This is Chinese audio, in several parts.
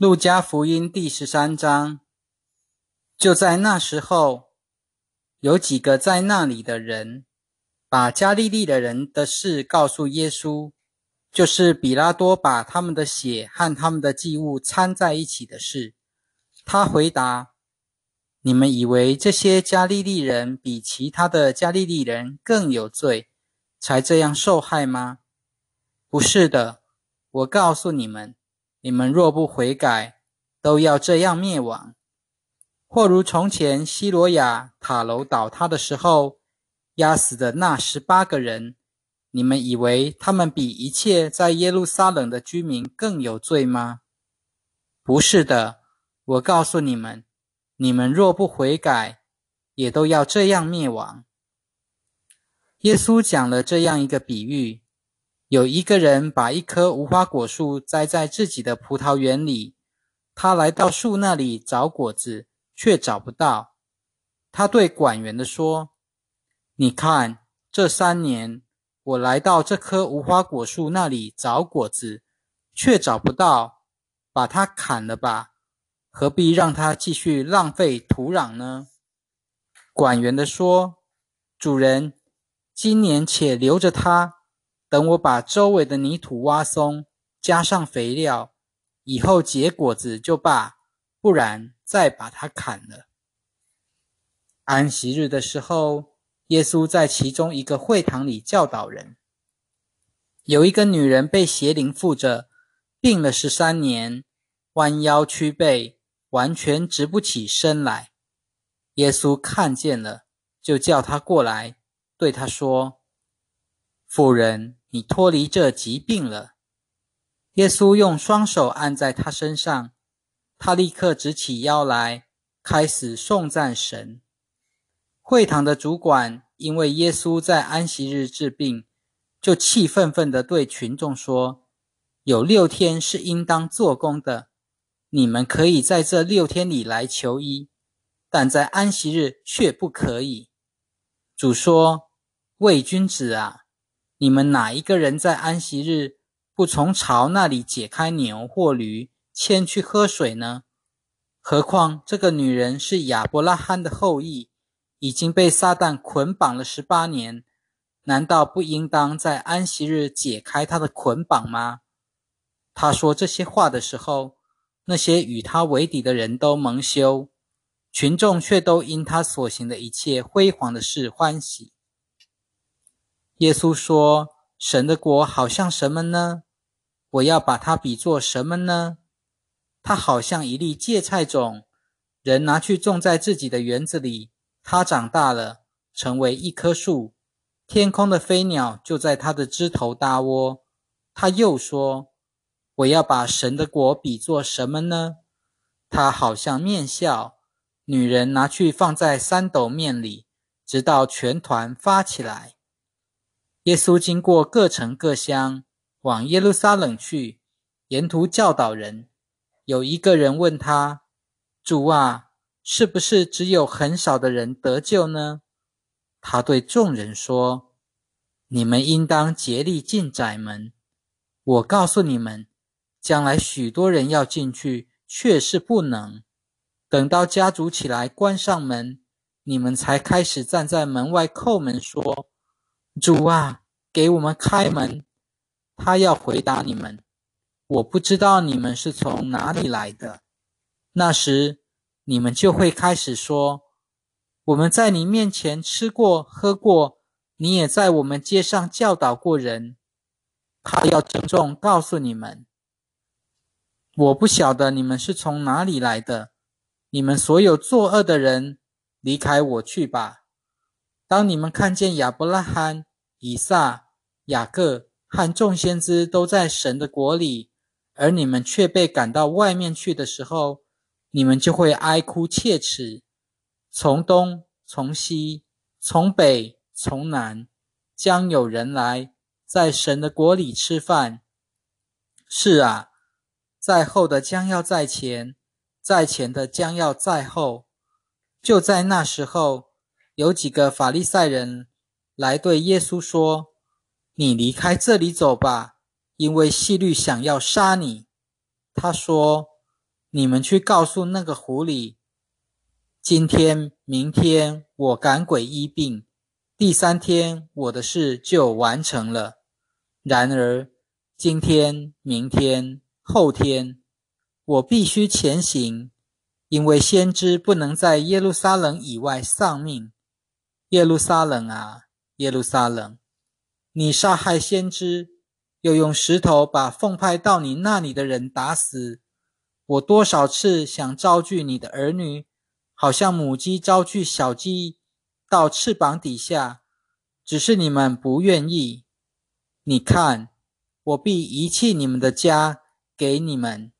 路加福音第十三章，就在那时候，有几个在那里的人，把加利利的人的事告诉耶稣，就是比拉多把他们的血和他们的祭物掺在一起的事。他回答：“你们以为这些加利利人比其他的加利利人更有罪，才这样受害吗？不是的，我告诉你们。”你们若不悔改，都要这样灭亡；或如从前希罗亚塔楼倒塌的时候，压死的那十八个人，你们以为他们比一切在耶路撒冷的居民更有罪吗？不是的，我告诉你们，你们若不悔改，也都要这样灭亡。耶稣讲了这样一个比喻。有一个人把一棵无花果树栽在自己的葡萄园里，他来到树那里找果子，却找不到。他对管园的说：“你看，这三年我来到这棵无花果树那里找果子，却找不到，把它砍了吧，何必让它继续浪费土壤呢？”管园的说：“主人，今年且留着它。”等我把周围的泥土挖松，加上肥料，以后结果子就罢；不然，再把它砍了。安息日的时候，耶稣在其中一个会堂里教导人。有一个女人被邪灵附着，病了十三年，弯腰屈背，完全直不起身来。耶稣看见了，就叫她过来，对她说：“妇人。”你脱离这疾病了。耶稣用双手按在他身上，他立刻直起腰来，开始颂赞神。会堂的主管因为耶稣在安息日治病，就气愤愤地对群众说：“有六天是应当做工的，你们可以在这六天里来求医，但在安息日却不可以。”主说：“伪君子啊！”你们哪一个人在安息日不从巢那里解开牛或驴，牵去喝水呢？何况这个女人是亚伯拉罕的后裔，已经被撒旦捆绑了十八年，难道不应当在安息日解开她的捆绑吗？他说这些话的时候，那些与他为敌的人都蒙羞，群众却都因他所行的一切辉煌的事欢喜。耶稣说：“神的国好像什么呢？我要把它比作什么呢？它好像一粒芥菜种，人拿去种在自己的园子里。它长大了，成为一棵树，天空的飞鸟就在它的枝头搭窝。”他又说：“我要把神的国比作什么呢？它好像面笑，女人拿去放在三斗面里，直到全团发起来。”耶稣经过各城各乡，往耶路撒冷去，沿途教导人。有一个人问他：“主啊，是不是只有很少的人得救呢？”他对众人说：“你们应当竭力进窄门。我告诉你们，将来许多人要进去，却是不能。等到家族起来关上门，你们才开始站在门外叩门说。”主啊，给我们开门！他要回答你们：“我不知道你们是从哪里来的。”那时，你们就会开始说：“我们在你面前吃过、喝过，你也在我们街上教导过人。”他要郑重告诉你们：“我不晓得你们是从哪里来的。你们所有作恶的人，离开我去吧。”当你们看见亚伯拉罕、以撒、雅各和众先知都在神的国里，而你们却被赶到外面去的时候，你们就会哀哭切齿。从东、从西、从北、从南，将有人来在神的国里吃饭。是啊，在后的将要在前，在前的将要在后。就在那时候。有几个法利赛人来对耶稣说：“你离开这里走吧，因为希律想要杀你。”他说：“你们去告诉那个狐狸，今天、明天我赶鬼医病，第三天我的事就完成了。然而，今天、明天、后天，我必须前行，因为先知不能在耶路撒冷以外丧命。耶路撒冷啊，耶路撒冷，你杀害先知，又用石头把奉派到你那里的人打死。我多少次想招聚你的儿女，好像母鸡招聚小鸡到翅膀底下，只是你们不愿意。你看，我必遗弃你们的家给你们。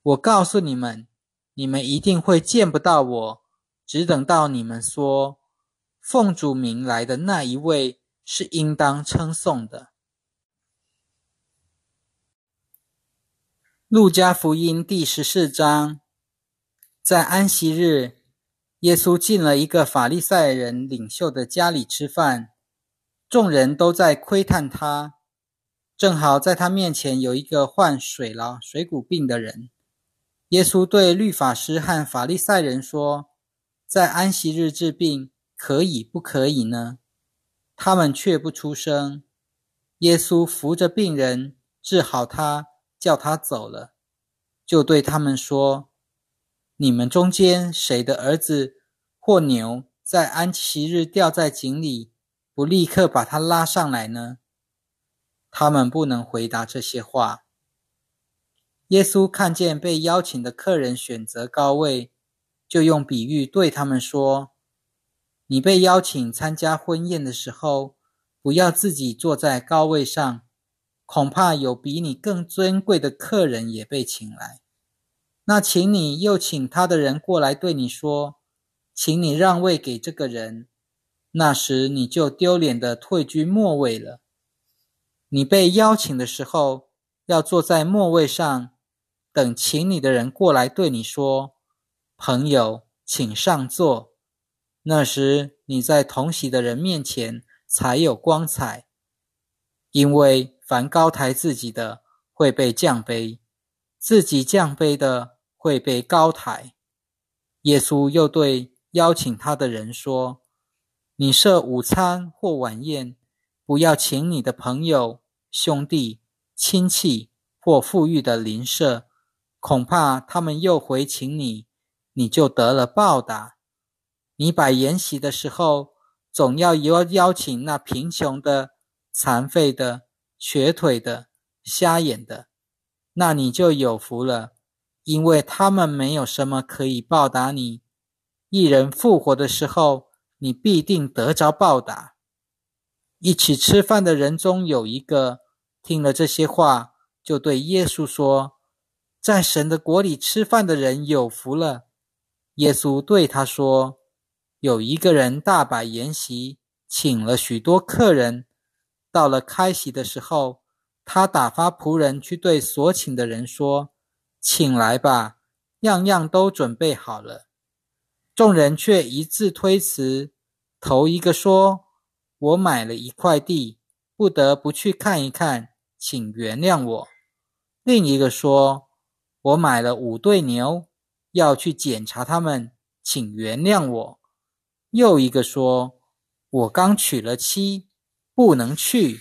我告诉你们，你们一定会见不到我，只等到你们说奉主名来的那一位是应当称颂的。路加福音第十四章，在安息日，耶稣进了一个法利赛人领袖的家里吃饭，众人都在窥探他。正好在他面前有一个患水痨、水谷病的人。耶稣对律法师和法利赛人说：“在安息日治病，可以不可以呢？”他们却不出声。耶稣扶着病人，治好他。叫他走了，就对他们说：“你们中间谁的儿子或牛在安息日掉在井里，不立刻把他拉上来呢？”他们不能回答这些话。耶稣看见被邀请的客人选择高位，就用比喻对他们说：“你被邀请参加婚宴的时候，不要自己坐在高位上。”恐怕有比你更尊贵的客人也被请来，那请你又请他的人过来对你说：“请你让位给这个人。”那时你就丢脸的退居末位了。你被邀请的时候，要坐在末位上，等请你的人过来对你说：“朋友，请上座。”那时你在同席的人面前才有光彩，因为。凡高抬自己的，会被降卑；自己降卑的，会被高抬。耶稣又对邀请他的人说：“你设午餐或晚宴，不要请你的朋友、兄弟、亲戚或富裕的邻舍，恐怕他们又回请你，你就得了报答。你摆筵席的时候，总要邀邀请那贫穷的、残废的。”瘸腿的、瞎眼的，那你就有福了，因为他们没有什么可以报答你。一人复活的时候，你必定得着报答。一起吃饭的人中有一个听了这些话，就对耶稣说：“在神的国里吃饭的人有福了。”耶稣对他说：“有一个人大摆筵席，请了许多客人。”到了开席的时候，他打发仆人去对所请的人说：“请来吧，样样都准备好了。”众人却一致推辞。头一个说：“我买了一块地，不得不去看一看，请原谅我。”另一个说：“我买了五对牛，要去检查他们，请原谅我。”又一个说：“我刚娶了妻。”不能去。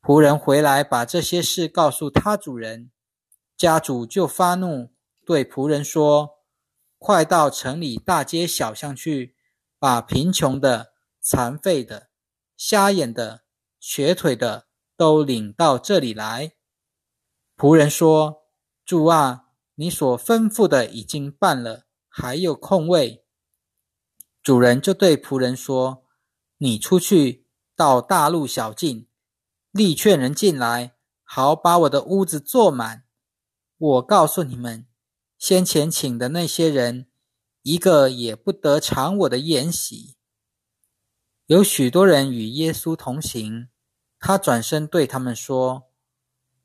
仆人回来把这些事告诉他主人，家主就发怒，对仆人说：“快到城里大街小巷去，把贫穷的、残废的、瞎眼的、瘸腿的都领到这里来。”仆人说：“主啊，你所吩咐的已经办了，还有空位。”主人就对仆人说：“你出去。”到大路小径，力劝人进来，好把我的屋子坐满。我告诉你们，先前请的那些人，一个也不得尝我的宴席。有许多人与耶稣同行，他转身对他们说：“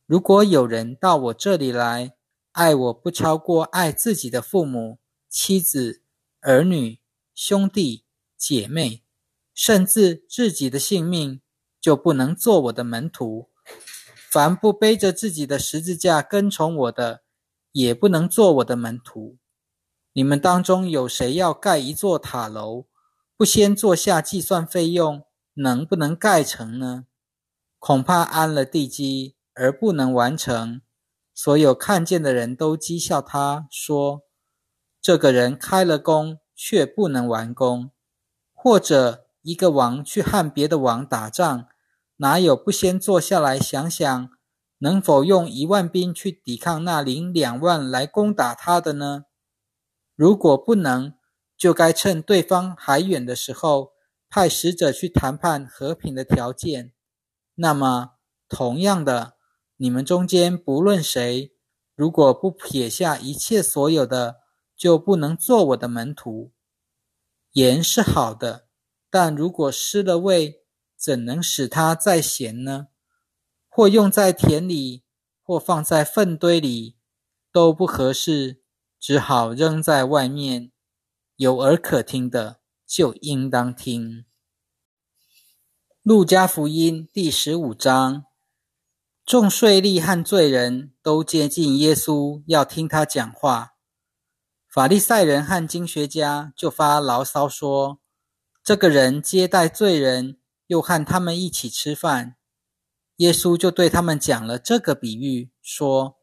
如果有人到我这里来，爱我不超过爱自己的父母、妻子、儿女、兄弟、姐妹。”甚至自己的性命就不能做我的门徒。凡不背着自己的十字架跟从我的，也不能做我的门徒。你们当中有谁要盖一座塔楼，不先坐下计算费用，能不能盖成呢？恐怕安了地基而不能完成。所有看见的人都讥笑他，说：“这个人开了工，却不能完工。”或者一个王去和别的王打仗，哪有不先坐下来想想，能否用一万兵去抵抗那领两万来攻打他的呢？如果不能，就该趁对方还远的时候，派使者去谈判和平的条件。那么，同样的，你们中间不论谁，如果不撇下一切所有的，就不能做我的门徒。盐是好的，但如果失了味，怎能使它再咸呢？或用在田里，或放在粪堆里，都不合适。只好扔在外面。有耳可听的，就应当听。路加福音第十五章，众税吏和罪人都接近耶稣，要听他讲话。法利赛人和经学家就发牢骚说：“这个人接待罪人，又和他们一起吃饭。”耶稣就对他们讲了这个比喻，说。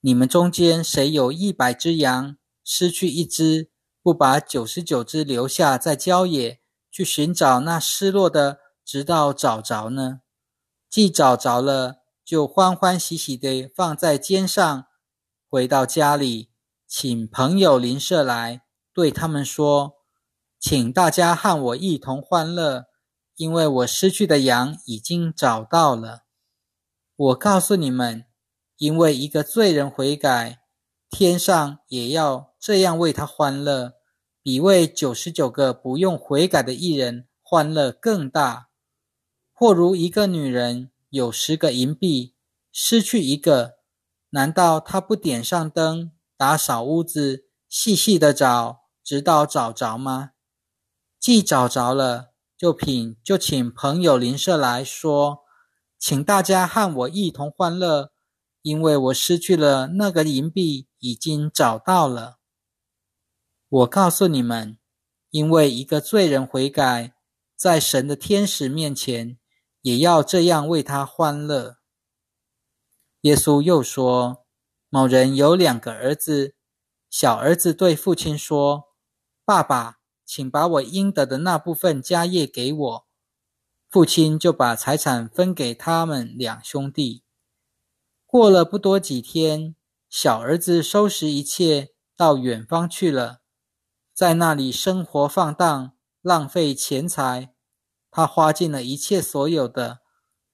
你们中间谁有一百只羊，失去一只，不把九十九只留下在郊野，去寻找那失落的，直到找着呢？既找着了，就欢欢喜喜地放在肩上，回到家里，请朋友邻舍来，对他们说：“请大家和我一同欢乐，因为我失去的羊已经找到了。”我告诉你们。因为一个罪人悔改，天上也要这样为他欢乐，比为九十九个不用悔改的艺人欢乐更大。或如一个女人有十个银币，失去一个，难道她不点上灯，打扫屋子，细细的找，直到找着吗？既找着了，就品就请朋友邻舍来说，请大家和我一同欢乐。因为我失去了那个银币，已经找到了。我告诉你们，因为一个罪人悔改，在神的天使面前，也要这样为他欢乐。耶稣又说：“某人有两个儿子，小儿子对父亲说：‘爸爸，请把我应得的那部分家业给我。’父亲就把财产分给他们两兄弟。”过了不多几天，小儿子收拾一切，到远方去了，在那里生活放荡，浪费钱财。他花尽了一切所有的，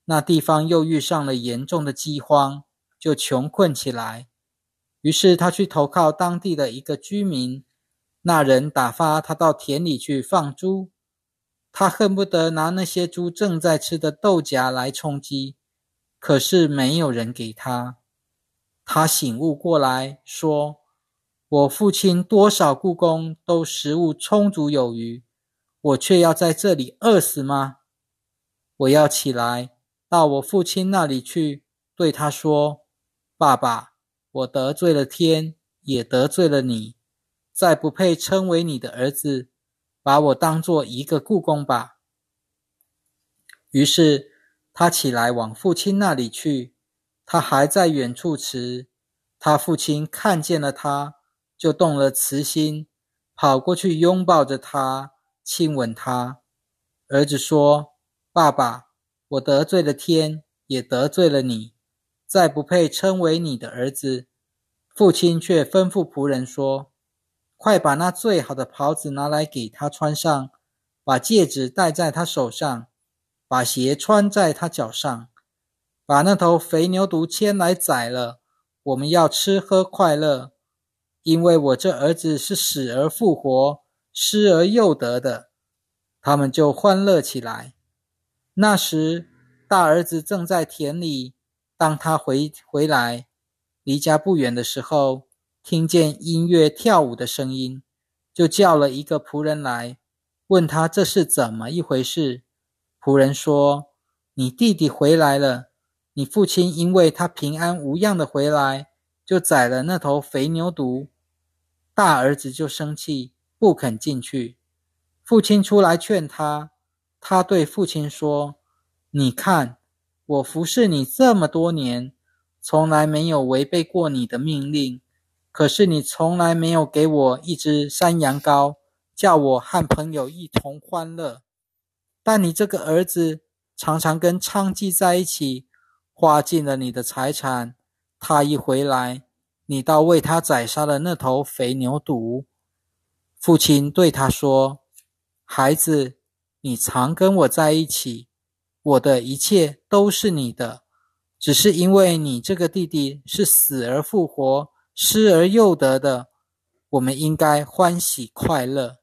那地方又遇上了严重的饥荒，就穷困起来。于是他去投靠当地的一个居民，那人打发他到田里去放猪，他恨不得拿那些猪正在吃的豆荚来充饥。可是没有人给他，他醒悟过来说：“我父亲多少故宫都食物充足有余，我却要在这里饿死吗？我要起来到我父亲那里去，对他说：‘爸爸，我得罪了天，也得罪了你，再不配称为你的儿子，把我当做一个故宫吧。’于是。”他起来往父亲那里去，他还在远处时。他父亲看见了他，就动了慈心，跑过去拥抱着他，亲吻他。儿子说：“爸爸，我得罪了天，也得罪了你，再不配称为你的儿子。”父亲却吩咐仆人说：“快把那最好的袍子拿来给他穿上，把戒指戴在他手上。”把鞋穿在他脚上，把那头肥牛犊牵来宰了。我们要吃喝快乐，因为我这儿子是死而复活、失而又得的。他们就欢乐起来。那时，大儿子正在田里。当他回回来，离家不远的时候，听见音乐跳舞的声音，就叫了一个仆人来，问他这是怎么一回事。仆人说：“你弟弟回来了，你父亲因为他平安无恙的回来，就宰了那头肥牛犊。大儿子就生气，不肯进去。父亲出来劝他，他对父亲说：“你看，我服侍你这么多年，从来没有违背过你的命令。可是你从来没有给我一只山羊羔，叫我和朋友一同欢乐。但你这个儿子常常跟娼妓在一起，花尽了你的财产。他一回来。”你倒为他宰杀了那头肥牛犊。父亲对他说：“孩子，你常跟我在一起，我的一切都是你的。只是因为你这个弟弟是死而复活、失而又得的，我们应该欢喜快乐。”